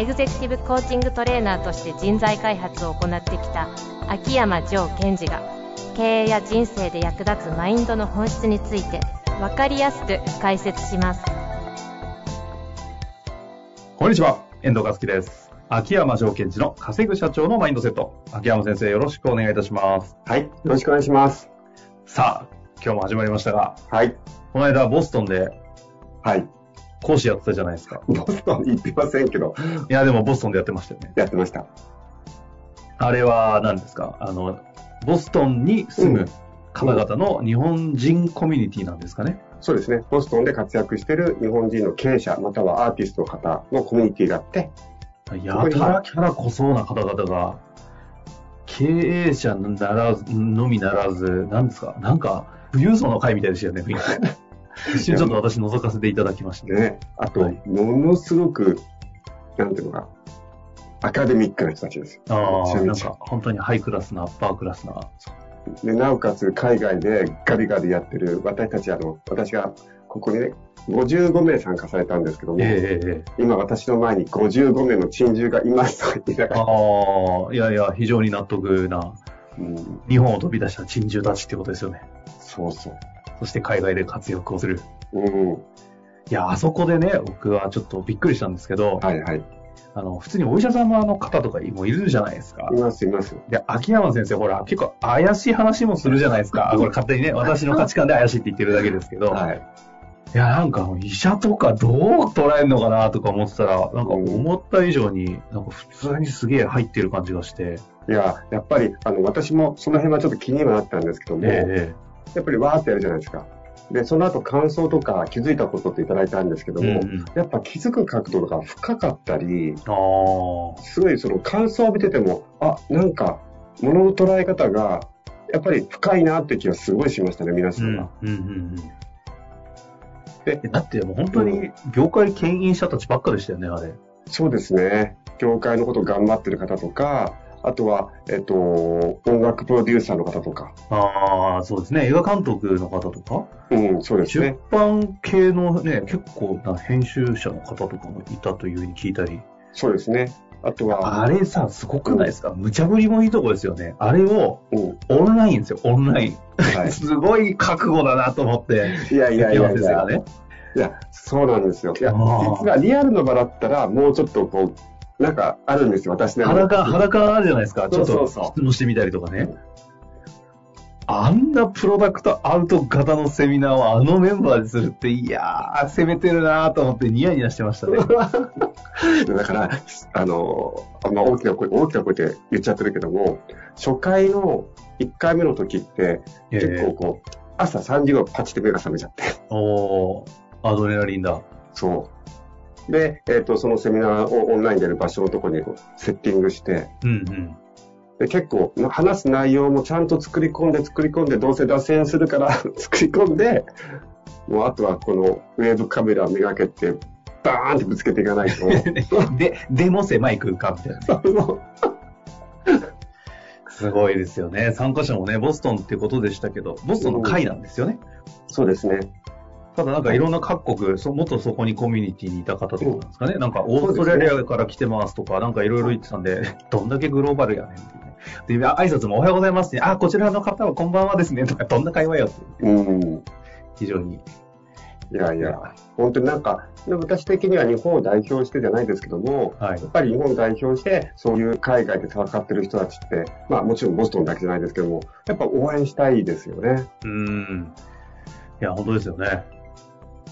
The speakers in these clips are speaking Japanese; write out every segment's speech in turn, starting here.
エグゼクティブコーチングトレーナーとして人材開発を行ってきた秋山城賢治が経営や人生で役立つマインドの本質について分かりやすく解説しますこんにちは、遠藤和樹です。秋山城賢治の稼ぐ社長のマインドセット。秋山先生、よろしくお願いいたします。はい。よろしくお願いします。さあ、今日も始まりましたが、はい。この間ボストンではい。講師やってたじゃないですか。ボストンに行ってませんけど、いや、でもボストンでやってましたよね。やってました。あれは何ですか？あの、ボストンに住む方々の日本人コミュニティなんですかね。そうですね。ボストンで活躍している日本人の経営者、またはアーティストの方のコミュニティがあって、やたらキャラ濃そうな方々が、経営者ならず、のみならず、なんですか？なんか、富裕層の会みたいでしたよね。一瞬ちょっと私覗かせていただきました。ね。あと、はいものすごく、なんていうのか、アカデミックな人たちですよ。ああ、なんか本当にハイクラスな、アッパークラスな。で、なおかつ海外でガリガリやってる、私たちあの、私がここにね、55名参加されたんですけども、ええええ今私の前に55名の珍獣がいますと言いながら、ああ、いやいや、非常に納得な、うん、日本を飛び出した珍獣たちってことですよね。そうそう。そして海外で活躍をする。うん。いや、あそこでね、僕はちょっとびっくりしたんですけど、はいはい。あの、普通にお医者様の方とかもいるじゃないですかい。ますいます。で、秋山先生、ほら、結構怪しい話もするじゃないですか。あ これ勝手にね、私の価値観で怪しいって言ってるだけですけど、はい。いや、なんか、医者とかどう捉えるのかなとか思ってたら、なんか思った以上に、なんか普通にすげえ入ってる感じがして、いや、やっぱり、あの、私もその辺はちょっと気にはなったんですけども、えやっぱりわーってやるじゃないですか。で、その後感想とか気づいたことっていただいたんですけども、えうんうんやっぱ気づく角度が深かったり、ああ、すごいその感想を見てても、あ、なんか、物の捉え方が、やっぱり深いなって気がすごいしましたね、皆さうんん、が。うん、うん。でえだってもう本当に業界牽引者たちばっかでしたよね、あれ。そうですね。業界のことを頑張ってる方とか、あとは、えっと、音楽プロデューサーの方とか、ああ、そうですね。映画監督の方とか、うん、そうです出ね。版系のね、結構な編集者の方とかもいたというふうに聞いたり。そうですね。あとは、あれさ、すごくないですか、無茶ぶりもいいとこですよね。あれをうん、オンラインですよ、オンライン。はい。すごい覚悟だなと思って。いやいやいやいや。いや、そうなんですよ。いや、実はリアルの場だったら、もうちょっとこう、なんかあるんですよ、私ね。裸、裸あるじゃないですか。ちょっとそうそうそう質問してみたりとかね。あんなプロダクトアウト型のセミナーをあのメンバーでするって、いやー、攻めてるなと思ってニヤニヤしてましたね。だから、あの、あんま大きな声、大きな声で言っちゃってるけども、初回の1回目の時って、結構こう、朝3時頃パチって目が覚めちゃって。おー、アドレナリンだ。そう。で、えっ、と、そのセミナーをオンラインでやる場所のところにセッティングして、うんうん。で結構、話す内容もちゃんと作り込んで作り込んで、どうせ脱線するから 作り込んで、もうあとはこのウェブカメラをめがけて、バーンってぶつけていかないと。で、でも狭い空間みたいな ね。すごいですよね。参加者もね、ボストンってことでしたけど、ボストンの会なんですよね。そうですね。ただなんかいろんな各国、そ元そこにコミュニティにいた方とかなんですかね。なんかオーストラリアから来てますとか、なんかいろいろ言ってたんで、どんだけグローバルやねんって。で、あ挨拶もおはようございますね。あ、こちらの方はこんばんはですね。とか、どんな会話よって。うん。非常に。いやいや、本当になんか、私的には日本を代表してじゃないですけども、はいや。っぱり日本を代表して、そういう海外で戦ってる人たちって、まあもちろんボストンだけじゃないですけども、やっぱ応援したいですよね。うーん。いや、本当ですよね。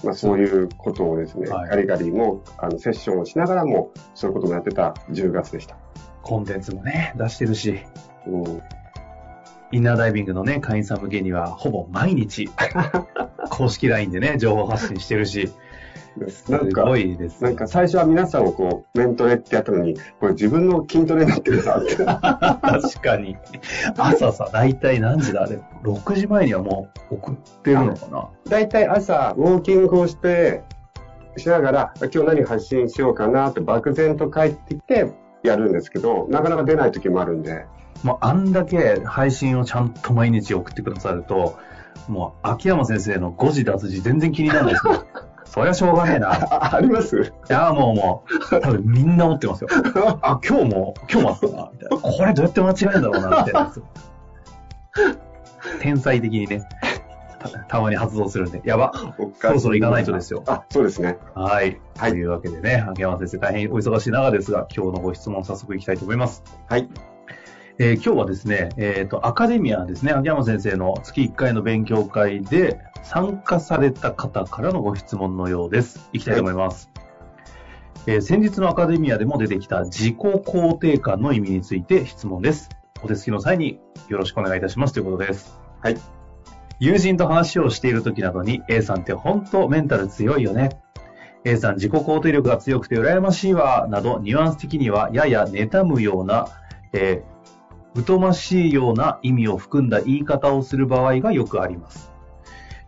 まあそういうことをですね、はいガリガリもあのセッションをしながらも、そういうこともやってた10月でした。コンテンツもね、出してるし。うん、インナーダイビングのね、会員さん向けには、ほぼ毎日、公式 LINE でね、情報発信してるし、なんか、すごいですね。なんか最初は皆さんをこう、メントレってやったのに、これ自分の筋トレになってるなって。確かに。朝さ、大体何時だあれ ?6 時前にはもう送ってるのかな？だいたい朝、ウォーキングをして、しながら、今日何発信しようかなって漠然と帰ってきてやるんですけど、なかなか出ない時もあるんで、もうあんだけ配信をちゃんと毎日送ってくださると、もう秋山先生の誤字脱字全然気にならないですよ。そりゃしょうがねえな。い ああります？や、もうもう、多分みんな思ってますよ。あ、今日も、今日もあったな、みたいな。これどうやって間違えるんだろうな、みたいな。天才的にね、たたまに発動するんで、やば。そろそろ行かないとですよあ、そうですね。はい。はいというわけでね、秋山先生大変お忙しい中ですが、今日のご質問早速いきたいと思います。はい。えー今日はですね、えっ、と、アカデミアですね、秋山先生の月1回の勉強会で参加された方からのご質問のようです。いきたいと思います。えー先日のアカデミアでも出てきた自己肯定感の意味について質問です。お手すきの際によろしくお願いいたしますということです。はい。友人と話をしている時などに A さんって本当メンタル強いよね。A さん自己肯定力が強くて羨ましいわ、などニュアンス的にはやや妬むような、えー疎ましいような意味を含んだ言い方をする場合がよくあります。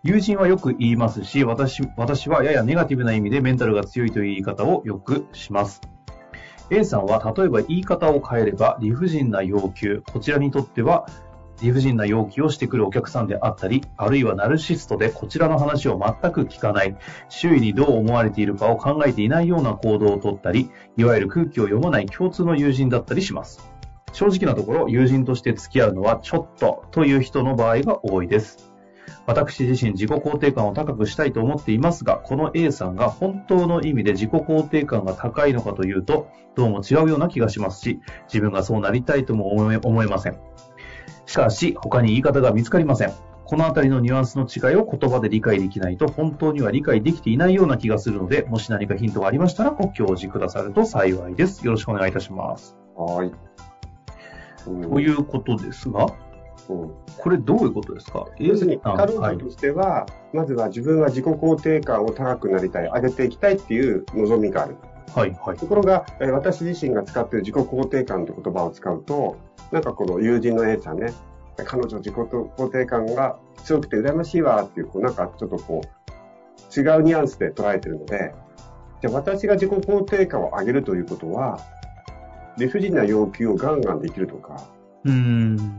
友人はよく言いますし、私私はややネガティブな意味でメンタルが強いという言い方をよくします。A さんは例えば言い方を変えれば理不尽な要求、こちらにとっては理不尽な要求をしてくるお客さんであったり、あるいはナルシストでこちらの話を全く聞かない、周囲にどう思われているかを考えていないような行動をとったり、いわゆる空気を読まない共通の友人だったりします。正直なところ、友人として付き合うのはちょっとという人の場合が多いです。私自身自己肯定感を高くしたいと思っていますが、この A さんが本当の意味で自己肯定感が高いのかというと、どうも違うような気がしますし、自分がそうなりたいとも思えません。しかし、他に言い方が見つかりません。このあたりのニュアンスの違いを言葉で理解できないと本当には理解できていないような気がするので、もし何かヒントがありましたらご教示くださると幸いです。よろしくお願いいたします。はい。うんということですが、うんこれどういうことですか？要するに、あ彼はい女としては、まずは自分は自己肯定感を高くなりたい、上げていきたいっていう望みがある。はい、はい。ところが、えー私自身が使っている自己肯定感という言葉を使うと、なんかこの友人の A さんね、彼女自己肯定感が強くて羨ましいわっていう、こうなんかちょっとこう、違うニュアンスで捉えてるので、じゃあ私が自己肯定感を上げるということは、理不尽な要求をガンガンできるとか、うーん。うん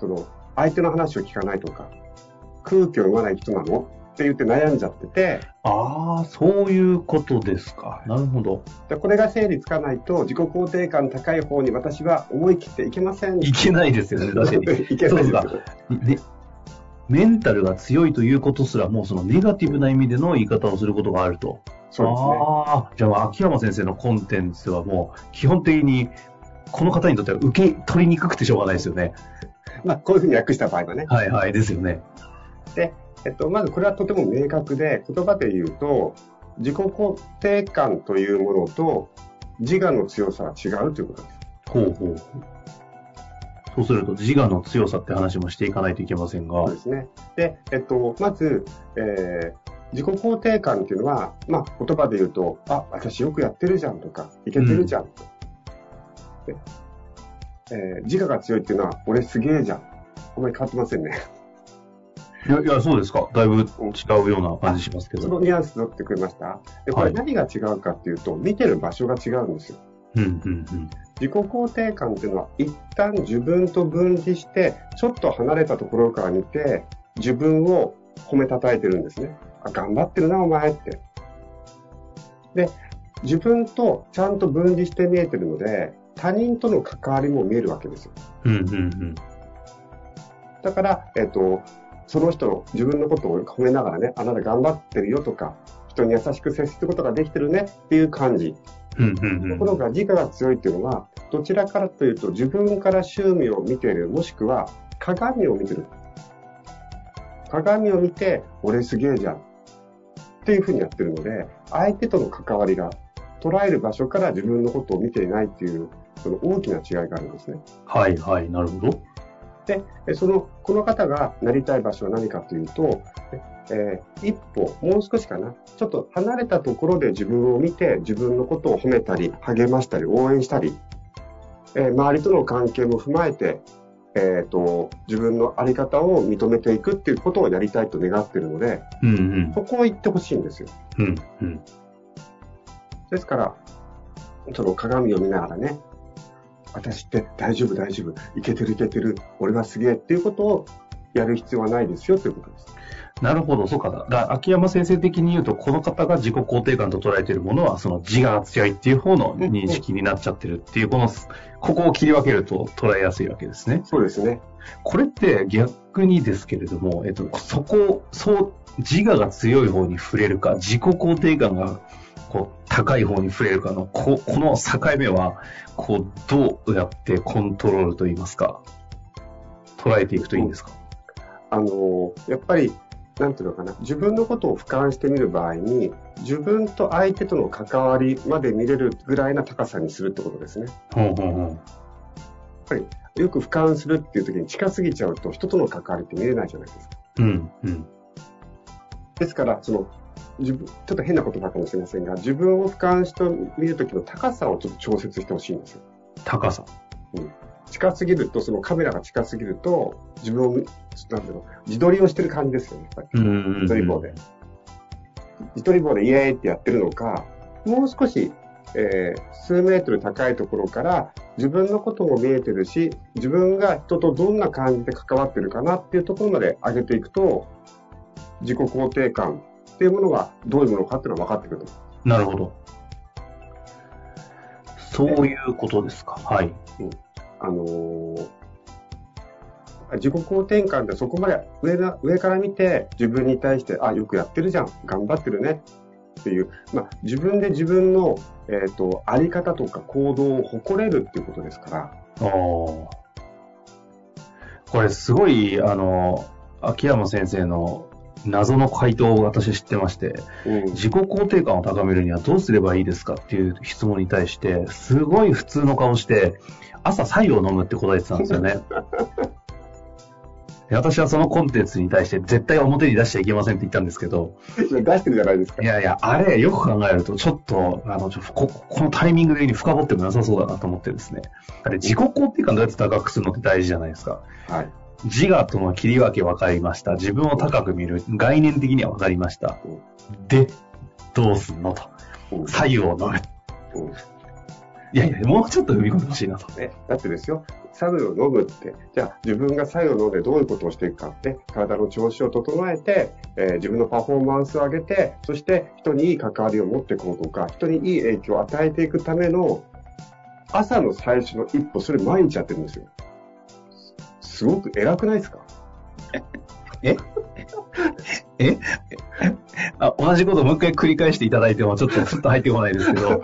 その、相手の話を聞かないとか、空気を読まない人なのって言って悩んじゃってて、ああ、そういうことですか。なるほど。でこれが整理つかないと、自己肯定感高い方に私は思い切っていけません。いけないですよね、確かに。いけないですよね、メンタルが強いということすら、もうそのネガティブな意味での言い方をすることがあると。そうですね。ああ、じゃあ、秋山先生のコンテンツはもう、基本的に、この方にとっては受け取りにくくてしょうがないですよね。まあ、こういうふうに訳した場合はね。はいはい、ですよね。で、えっと、まずこれはとても明確で、言葉で言うと、自己肯定感というものと自我の強さは違うということです。ほうほうほう。そうすると、自我の強さって話もしていかないといけませんがそう、ですね。で、えっと、まず、えー自己肯定感っていうのは、まあ、言葉で言うと、あ、私よくやってるじゃんとか、いけてるじゃんと。でえー自我が強いっていうのは、俺すげえじゃん。あんまり変わってませんね。いや、いや、そうですか。だいぶ違うような感じしますけそど。のニュアンス取ってくれました？で、こはいれ何が違うかっていうと、見てる場所が違うんですよ。うん、うん、うん。自己肯定感っていうのは、一旦自分と分離して、ちょっと離れたところから見て、自分を褒めたたえてるんですね。あ、頑張ってるな、お前って。で、自分とちゃんと分離して見えてるので、他人との関わりも見えるわけですよ。うん、うん、うん。だから、えっ、と、その人の自分のことを褒めながらね、あなた頑張ってるよとか、人に優しく接することができてるねっていう感じ。うん、うん、ところが自我が強いっていうのは、どちらからというと自分から周囲を見ている、もしくは鏡を見てる。鏡を見て、俺すげえじゃん。っていうふうにやってるので、相手との関わりが捉える場所から自分のことを見ていないっていう、その大きな違いがあるんですね。はい、はい、なるほど。で、えその、この方がなりたい場所は何かというと、ええー一歩、もう少しかな、ちょっと離れたところで自分を見て、自分のことを褒めたり、励ましたり、応援したり、えー周りとの関係も踏まえて、えー、と自分の在り方を認めていくっていうことをやりたいと願っているので、うんうん。そこを言ってほしいんですよ。うんうん。ですから、その鏡を見ながらね、私って大丈夫大丈夫、いけてるいけてる、俺はすげえっていうことをやる必要はないですよということです。なるほど、そうか。だから秋山先生的に言うと、この方が自己肯定感と捉えているものは、その自我が強いっていう方の認識になっちゃってるっていう、この、ここを切り分けると捉えやすいわけですね。そうですね。これって逆にですけれども、えっと、そこ、そう、自我が強い方に触れるか、自己肯定感がこう高い方に触れるかの、ここの境目は、こう、どうやってコントロールといいますか、捉えていくといいんですか、あの、やっぱり、なんていうのかな、自分のことを俯瞰してみる場合に、自分と相手との関わりまで見れるぐらいな高さにするってことですね。ほうほうほうよく俯瞰するっていう時に近すぎちゃうと人との関わりって見れないじゃないですか。うん、うん。ですから、その、自分、ちょっと変な言葉かもしれませんが、自分を俯瞰して見るときの高さをちょっと調節してほしいんですよ。高さ。近すぎると、そのカメラが近すぎると、自分を、なんていうの、自撮りをしてる感じですよね、やっ。自撮り棒で。自撮り棒でイエーイってやってるのか、もう少し、えー数メートル高いところから自分のことも見えてるし、自分が人とどんな感じで関わってるかなっていうところまで上げていくと、自己肯定感っていうものがどういうものかっていうのが分かってくると思なるほど。そういうことですか。はい。う。あのー自己肯定感ってそこまで上な上から見て自分に対して、あ、よくやってるじゃん、頑張ってるねっていう、まあ、自分で自分の、えっ、と、あり方とか行動を誇れるっていうことですから、これすごい、あの、秋山先生の謎の回答を私知ってまして、うん、自己肯定感を高めるにはどうすればいいですかっていう質問に対して、すごい普通の顔して、朝白湯を飲むって答えてたんですよね。で私はそのコンテンツに対して絶対表に出しちゃいけませんって言ったんですけど、出してるじゃないですかい。やいや、あれ、よく考えると、ちょっと、あの、ここのタイミング的に深掘っても良さそうだなと思ってですね。あれ、自己肯定感どうやって高くするのって大事じゃないですか。はい。自我との切り分け分かりました。自分を高く見る。概念的には分かりました。で、どうすんのと。うん左右を飲む。うんいやいや、もうちょっと踏み込んでほしいなと。ね、だってですよ、左右を飲むって、じゃあ自分が左右を飲んでどういうことをしていくかって、体の調子を整えて、えー自分のパフォーマンスを上げて、そして人にいい関わりを持っていこうとか、人にいい影響を与えていくための、朝の最初の一歩、それ毎日やってるんですよ。すごく偉くないですか？あ同じことをもう一回繰り返していただいても、ちょっとふっと入ってこないですけど、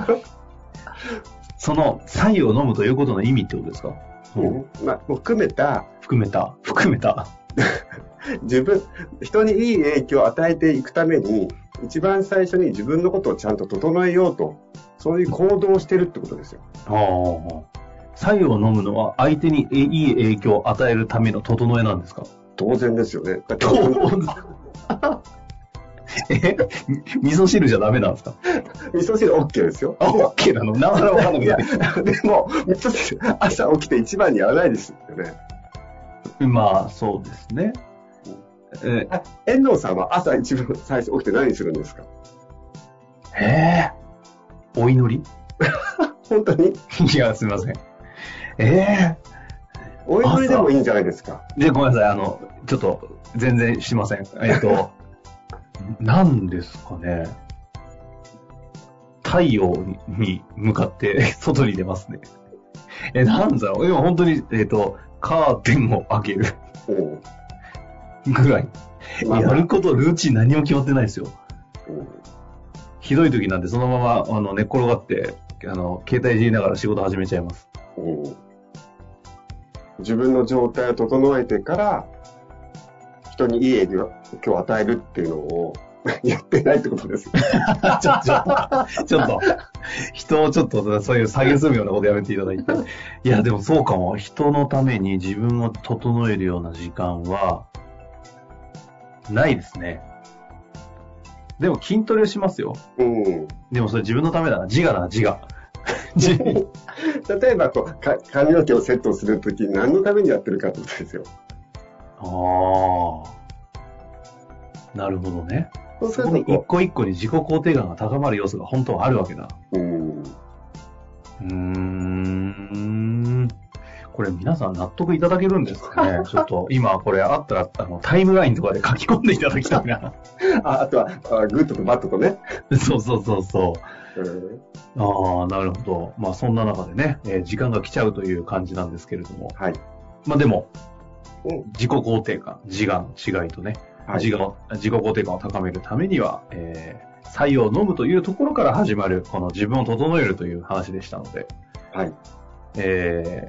その左右を飲むということの意味ってことですか、う。ん。まあ、もう含めた、含めた、含めた。自分、人にいい影響を与えていくために、一番最初に自分のことをちゃんと整えようと、そういう行動をしてるってことですよ。ああ。左右を飲むのは相手にいい影響を与えるための整えなんですか？当然ですよね。当然。え？味噌汁じゃダメなんですか？味噌汁 OK ですよ。あ、OK なの？なかなかわかんないでも、味噌汁、朝起きて一番にやらないですよね。まあ、そうですね。えあ、遠藤さんは朝一番最初起きて何するんですか？えー？お祈り？本当に？いや、すみません。えお祈りでもいいんじゃないですか？えで、ごめんなさい。あの、ちょっと、全然しません。えっと、何ですかね。太陽に向かって外に出ますね。え、なんだろう。今本当に、えっ、と、カーテンを開けるうんぐらい。まあやること、ルーチン何も決まってないですよ。うんひどい時なんで、そのまま、あの、寝っ転がって、あの、携帯いじりながら仕事始めちゃいます。うん自分の状態を整えてから、人にいい影響を与えるっていうのを やってないってことです。ちょっと、ちょっと、ちょっと、人をちょっと、そういう下げすむようなことやめていただいて。いや、でもそうかも。人のために自分を整えるような時間は、ないですね。でも筋トレしますよ。うん。でもそれ自分のためだな。自我だな、自我。自例えばこうか、髪の毛をセットするとき、何のためにやってるかってことですよ。ああ。なるほどね。そうするとこ一個一個に自己肯定感が高まる要素が本当はあるわけだ。う、うん。うーん。これ皆さん納得いただけるんですかね？ちょっと今これあったらあのタイムラインとかで書き込んでいただきたいな。ああとは、あグッドとバッドとね。そうそうそうそう。うん、ああ、なるほど。まあそんな中でね、えー時間が来ちゃうという感じなんですけれども。はい。まあでも、うん自己肯定感、自我の違いとね、はい自我自己肯定感を高めるためには、えー、採用を飲むというところから始まる、この自分を整えるという話でしたので、はい。え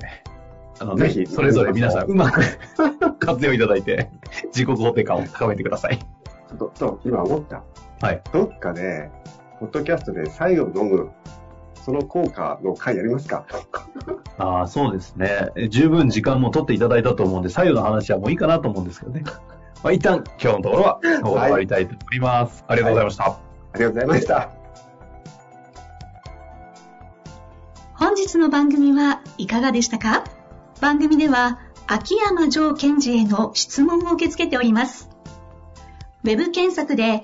ー、あの、ぜぜひひ、それぞれ皆さんうまく 活用いただいて、自己肯定感を高めてください。ちょっと、と今思った。はい。どっかで、ポッドキャストで左右を飲む、その効果の回やりますか？ああ、そうですね。え十分時間も取っていただいたと思うんで、左右の話はもういいかなと思うんですけどね。まあ、一旦、今日のところは、ここで終わりたいと思います。ありがとうございました。ありがとうございました。本日の番組はいかがでしたか？番組では秋山城賢治への質問を受け付けております。ウェブ検索で